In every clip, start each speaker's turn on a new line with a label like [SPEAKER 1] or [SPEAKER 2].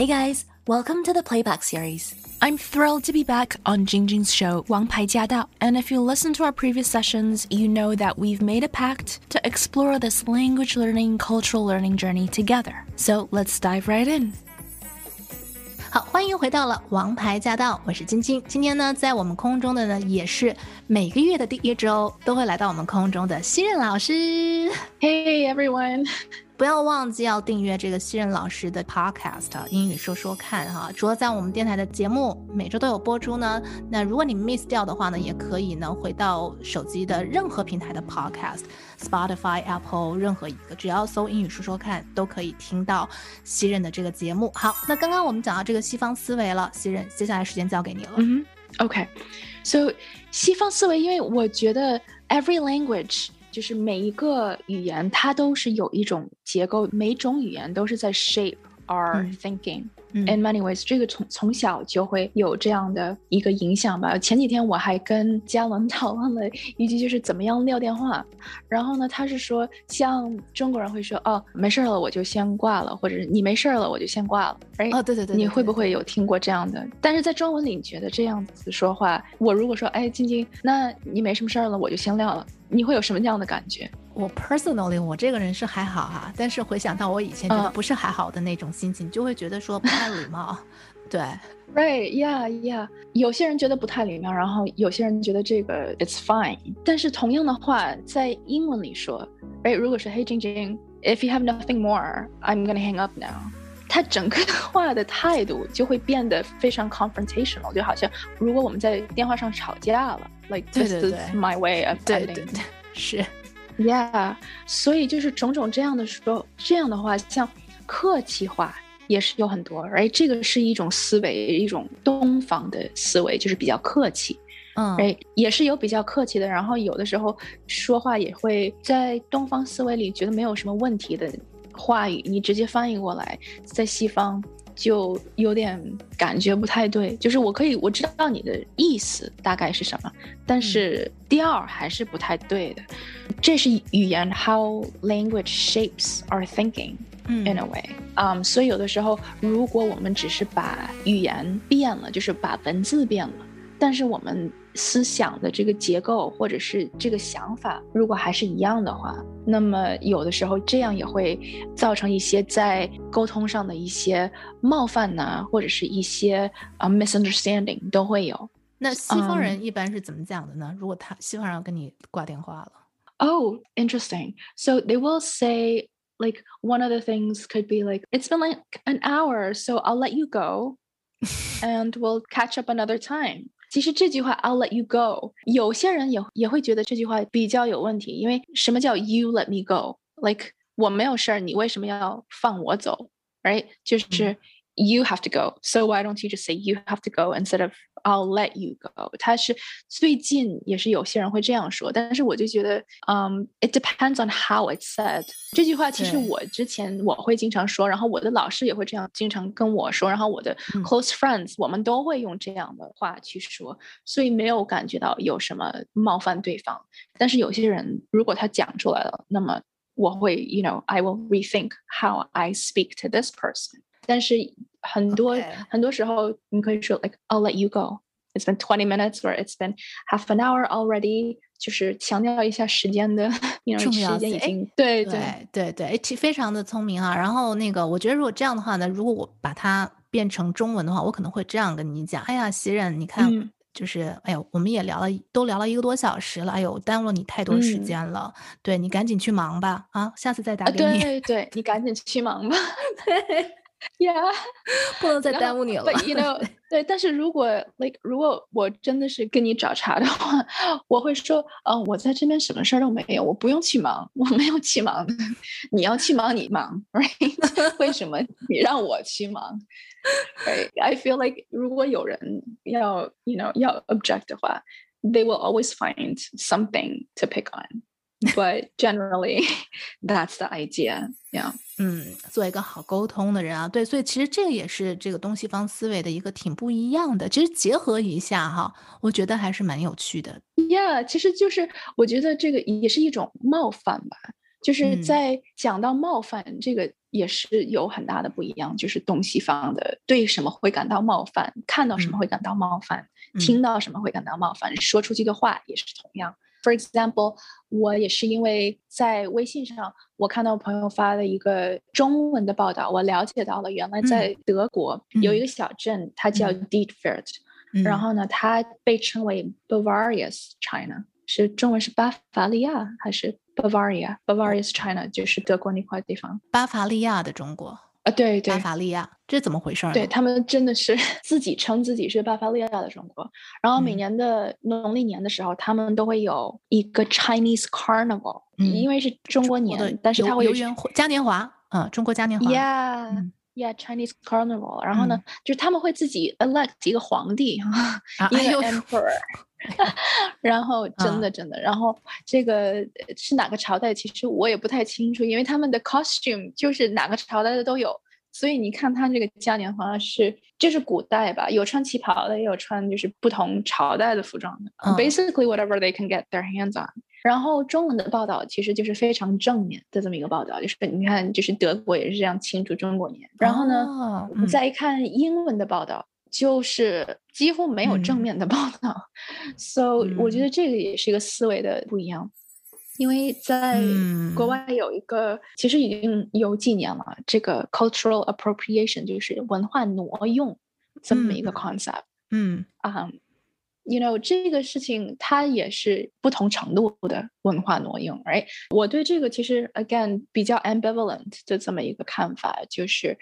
[SPEAKER 1] Hey guys, welcome to the playback series.
[SPEAKER 2] I'm thrilled to be back on Jingjing's show, Wang Pai Jia Dao. And if you listen to our previous sessions, you know that we've made a pact to explore this language learning, cultural learning journey together. So let's dive right in.
[SPEAKER 1] 好，欢迎回到了王牌驾到，我是晶晶。今天呢，在我们空中的呢，也是每个月的第一周都会来到我们空中的新任老师。
[SPEAKER 3] Hey everyone.
[SPEAKER 1] 不要忘记要订阅这个西任老师的 podcast 英语说说看哈。除了在我们电台的节目每周都有播出呢，那如果你 miss 掉的话呢，也可以呢回到手机的任何平台的 podcast，Spotify、Apple 任何一个，只要搜英语说说看，都可以听到西任的这个节目。好，那刚刚我们讲到这个西方思维了，西任，接下来时间交给你了。
[SPEAKER 3] 嗯，OK，so 西方思维，因为我觉得 every language。就是每一个语言，它都是有一种结构，每种语言都是在 shape our thinking。In many ways，这个从从小就会有这样的一个影响吧。前几天我还跟嘉伦 讨论了一句，就是怎么样撂电话。然后呢，他是说，像中国人会说，哦，没事了，我就先挂了，或者是你没事了，我就先挂了。
[SPEAKER 1] 哎，哦，对对对，
[SPEAKER 3] 你会不会有听过这样的？但是在中文里，你觉得这样子说话，我如果说，哎，晶晶，那你没什么事儿了，我就先撂了。你会有什么样的感觉？
[SPEAKER 1] 我 personally 我这个人是还好哈，但是回想到我以前觉得不是还好的那种心情，就会觉得说不太礼貌。对，
[SPEAKER 3] right，yeah，yeah。有些人觉得不太礼貌，然后有些人觉得这个 it's fine。但是同样的话，在英文里说，right，如果是 Hey 晶晶，if you have nothing more，I'm gonna hang up now。他整个话的态度就会变得非常 confrontational，就好像如果我们在电话上吵架了，like this is my way of
[SPEAKER 1] 对对对，是
[SPEAKER 3] ，yeah，所以就是种种这样的说，这样的话，像客气话也是有很多，哎，这个是一种思维，一种东方的思维，就是比较客气，
[SPEAKER 1] 嗯，
[SPEAKER 3] 哎，也是有比较客气的，然后有的时候说话也会在东方思维里觉得没有什么问题的。话语你直接翻译过来，在西方就有点感觉不太对。就是我可以我知道你的意思大概是什么，但是第二还是不太对的。这是语言，how language shapes our thinking in a way。嗯，所以有的时候，如果我们只是把语言变了，就是把文字变了，但是我们。思想的这个结构，或者是这个想法，如果还是一样的话，那么有的时候这样也会造成一些在沟通上的一些冒犯呐，或者是一些啊 misunderstanding 都会有。
[SPEAKER 1] 那西方人一般是怎么讲的呢？如果他西方人跟你挂电话了，
[SPEAKER 3] Oh, interesting. So they will say like one of the things could be like, "It's been like an hour, so I'll let you go, and we'll catch up another time." 其实这句话 "I'll let you go"，有些人也也会觉得这句话比较有问题，因为什么叫 "You let me go"？Like 我没有事儿，你为什么要放我走？Right？就是。you have to go. So why don't you just say you have to go instead of I'll let you go？它是最近也是有些人会这样说，但是我就觉得，嗯、um,，it depends on how it's said。这句话其实我之前我会经常说，然后我的老师也会这样经常跟我说，然后我的 close friends、嗯、我们都会用这样的话去说，所以没有感觉到有什么冒犯对方。但是有些人如果他讲出来了，那么我会，you know，I will rethink how I speak to this person。但是很多.很多时候，你可以说 like I'll let you go. It's been twenty minutes or it's been half an hour already. 就是强调一下时间的，因为时间已经对
[SPEAKER 1] 对对非常的聪明啊。然后那个，我觉得如果这样的话呢，如果我把它变成中文的话，我可能会这样跟你讲：哎呀，袭人，你看，嗯、就是哎呦，我们也聊了，都聊了一个多小时了，哎呦，耽误了你太多时间了。嗯、对你赶紧去忙吧，啊，下次再打给
[SPEAKER 3] 你。对对，你赶紧去忙吧。Yeah，
[SPEAKER 1] 不能再耽误你了。
[SPEAKER 3] But you know，对，但是如果 like 如果我真的是跟你找茬的话，我会说，嗯，我在这边什么事儿都没有，我不用去忙，我没有去忙。你要去忙，你忙，right？为什么你让我去忙？Right？I feel like 如果有人要，you know，要 object 的话，they will always find something to pick on。 but generally that's the idea. Yeah.
[SPEAKER 1] 嗯做一个好沟通的人啊。对所以其实这个也是这个东西方思维的一个挺不一样的。其实结合一下哈我觉得还是蛮有趣的。
[SPEAKER 3] Yeah 其实就是我觉得这个也是一种冒犯吧。就是在讲到冒犯这个也是有很大的不一样，就是东西方的对什么会感到冒犯，看到什么会感到冒犯，听到什么会感到冒犯，说出去的话也是同样。For example，我也是因为在微信上，我看到朋友发了一个中文的报道，我了解到了原来在德国有一。个小镇，它叫 Dietfurt，然。后呢，它被称为 Bavaria's China，是中文是巴伐利亚还是 Bavaria？Bavaria's China 就是德国那块地方，
[SPEAKER 1] 巴伐利亚的中国。
[SPEAKER 3] 啊，对对，
[SPEAKER 1] 巴伐利亚，这怎么回事儿？
[SPEAKER 3] 对他们真的是 自己称自己是巴伐利亚的中国，然后每年的农历年的时候，他们都会有一个 Chinese Carnival，因为是中国年，但是它会有
[SPEAKER 1] 嘉年华，嗯，中国嘉年华
[SPEAKER 3] ，Yeah，Yeah，Chinese Carnival，然后呢，就是他们会自己 elect 一个皇帝，一个 Emperor，然后 真的真的，然后这个是哪个朝代，其实我也不太清楚，因为他们的 costume 就是哪个朝代的都有。所以你看，他这个嘉年华是就是古代吧，有穿旗袍的，也有穿就是不同朝代的服装的。Basically, whatever they can get their hands on。然后中文的报道其实就是非常正面的这么一个报道，就是你看，就是德国也是这样庆祝中国年。然后呢，我们再一看英文的报道，就是几乎没有正面的报道。So 我觉得这个也是一个思维的不一样。因为在国外有一个，其实已经有几年了，这个 cultural appropriation 就是文化挪用这么一个 concept。
[SPEAKER 1] 嗯
[SPEAKER 3] 啊，you know 这个事情它也是不同程度的文化挪用。，right？，我对这个其实 again 比较 ambivalent 的这么一个看法，就是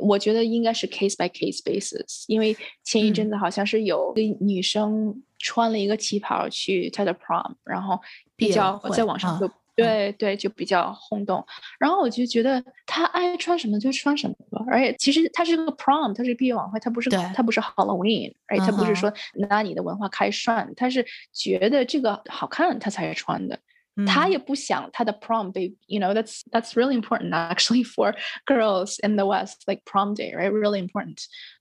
[SPEAKER 3] 我觉得应该是 case by case basis。因为前一阵子好像是有个女生穿了一个旗袍去她的 prom，然后。比较在网上就对对就比较轰动，然后我就觉得她爱穿什么就穿什么吧，而且其实她是个 prom，她是毕业晚会，她不是她不是 Halloween，而且他不是说拿你的文化开涮，她是觉得这个好看她才穿的，他也不想他的 prom 被 you know that's that's really important actually for girls in the West like prom day right really important，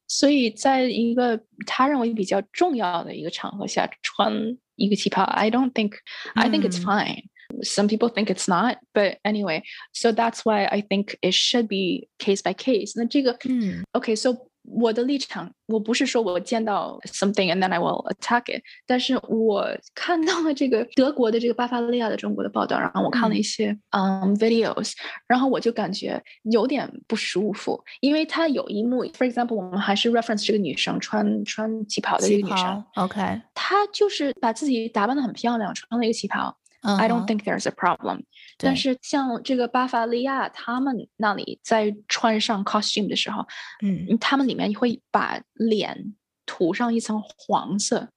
[SPEAKER 3] 所以在一个他认为比较重要的一个场合下穿。一个旗袍。I don't think I think it's fine. Some people think it's not, but anyway, so that's why I think it should be case by case. 那这个，嗯，OK, so 我的立场，我不是说我见到 something and then I will attack it，但是我看到了这个德国的这个巴伐利亚的中国的报道，然后我看了一些嗯 videos，然后我就感觉有点不舒服，因为他有一幕，for example，我们还是 reference 这个女生穿穿旗袍的这个女生
[SPEAKER 1] ，OK，
[SPEAKER 3] 她就是把自己打扮的很漂亮，穿了一个旗袍。I don't think there's a problem。但是像这个巴伐利亚，他们那里在穿上 costume 的时候，嗯，他们里面会把脸涂上一层黄色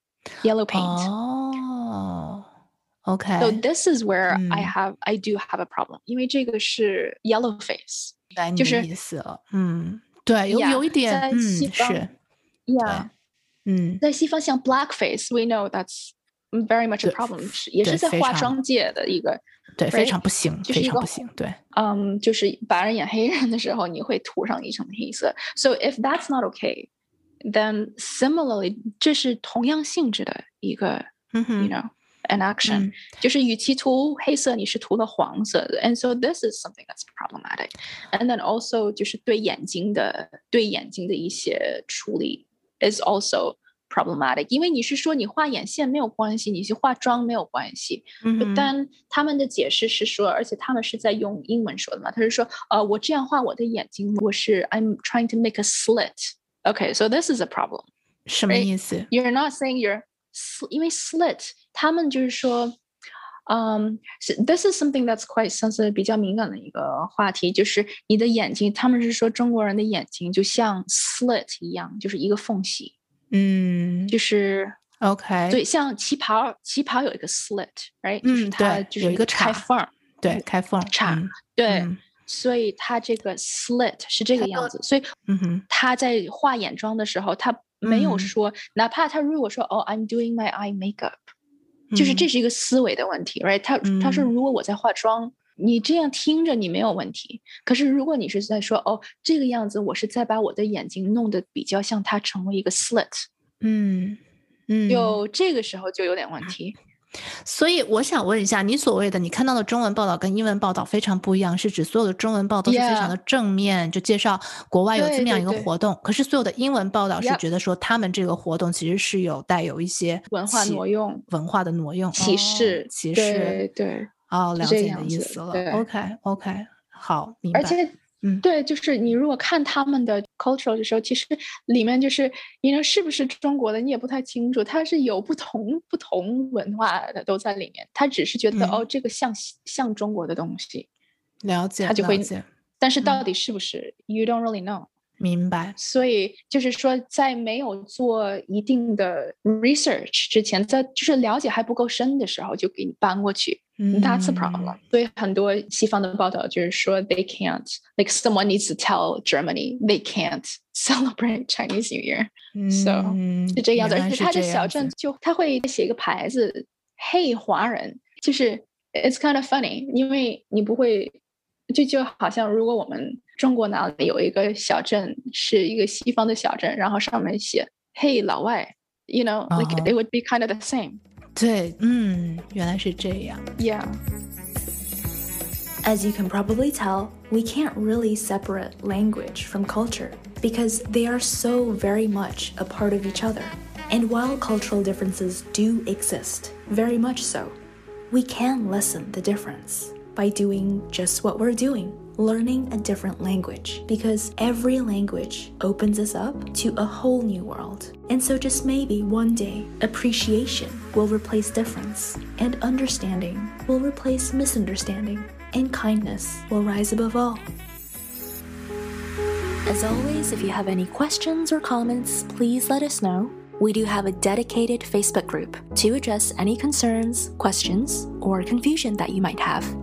[SPEAKER 3] yellow paint。
[SPEAKER 1] 哦，
[SPEAKER 3] OK。So this is where I have I do have a problem，因为这个是 yellow face，就是
[SPEAKER 1] 意思了。嗯，对，有有一点，嗯，是，
[SPEAKER 3] Yeah，
[SPEAKER 1] 嗯，
[SPEAKER 3] 在西方像 black face，we know that's very much a problem，是也是在化妆界的一个
[SPEAKER 1] 对非常不行，非常不行。对，
[SPEAKER 3] 嗯，就是白人演黑人的时候，你会涂上一层黑色。So if that's not okay, then similarly，这是同样性质的一个，you know。an action，、嗯、就是与其涂黑色，你是涂了黄色的，and so this is something that's problematic. And then also 就是对眼睛的对眼睛的一些处理 is also problematic，因为你是说你画眼线没有关系，你去化妆没有关系。
[SPEAKER 1] 嗯，
[SPEAKER 3] 但他们的解释是说，而且他们是在用英文说的嘛，他是说，呃，我这样画我的眼睛，我是 I'm trying to make a slit。Okay, so this is a problem。
[SPEAKER 1] 什么意思
[SPEAKER 3] ？You're not saying you're，因为 slit，他们就是说。嗯、um,，this is something that's quite sensitive，比较敏感的一个话题，就是你的眼睛，他们是说中国人的眼睛就像 slit 一样，就是一个缝隙。
[SPEAKER 1] 嗯，
[SPEAKER 3] 就是
[SPEAKER 1] OK，
[SPEAKER 3] 对，像旗袍，旗袍有一个 slit，right？嗯，它就是
[SPEAKER 1] 有一个
[SPEAKER 3] 开缝，
[SPEAKER 1] 对，开缝
[SPEAKER 3] 叉，对，所以它这个 slit 是这个样子。所以，
[SPEAKER 1] 嗯哼，
[SPEAKER 3] 他在画眼妆的时候，他没有说，哪怕他如果说哦，I'm doing my eye makeup，就是这是一个思维的问题，right？他他说，如果我在化妆。你这样听着你没有问题，可是如果你是在说哦这个样子，我是在把我的眼睛弄得比较像它成为一个 slit，
[SPEAKER 1] 嗯嗯，
[SPEAKER 3] 有这个时候就有点问题。
[SPEAKER 1] 所以我想问一下，你所谓的你看到的中文报道跟英文报道非常不一样，是指所有的中文报都是非常的正面就介绍国外有这么样一个活动，可是所有的英文报道是觉得说他们这个活动其实是有带有一些
[SPEAKER 3] 文化挪用、
[SPEAKER 1] 文化的挪用、
[SPEAKER 3] 歧视、
[SPEAKER 1] 歧视。
[SPEAKER 3] 对对，
[SPEAKER 1] 哦，了解你的意思了。OK OK，好，明白。
[SPEAKER 3] 而且。嗯，对，就是你如果看他们的 cultural 的时候，其实里面就是你说是不是中国的，你也不太清楚，它是有不同不同文化的都在里面。他只是觉得哦，这个像像中国的东西，
[SPEAKER 1] 了解，
[SPEAKER 3] 他就会，但是到底是不是，you don't really know。
[SPEAKER 1] 明白，
[SPEAKER 3] 所以就是说，在没有做一定的 research 之前，在就是了解还不够深的时候，就给你搬过去 ，that's the problem。所以很多西方的报道就是说，they can't like someone needs to tell Germany they can't celebrate Chinese New Year。So 是这样子，而且他的小镇就他会写一个牌子，Hey 华人，就是 it's kind of funny，因为你不会。就就好像，如果我们中国哪里有一个小镇，是一个西方的小镇，然后上面写“嘿，老外 ”，you know，like it would be kind of the same。
[SPEAKER 1] 对，嗯，原来是这样。
[SPEAKER 3] Yeah.
[SPEAKER 2] As you can probably tell, we can't really separate language from culture because they are so very much a part of each other. And while cultural differences do exist, very much so, we can lessen the difference by doing just what we're doing learning a different language because every language opens us up to a whole new world. And so, just maybe one day, appreciation will replace difference, and understanding will replace misunderstanding, and kindness will rise above all. As always, if you have any questions or comments, please let us know. We do have a dedicated Facebook group to address any concerns, questions, or confusion that you might have.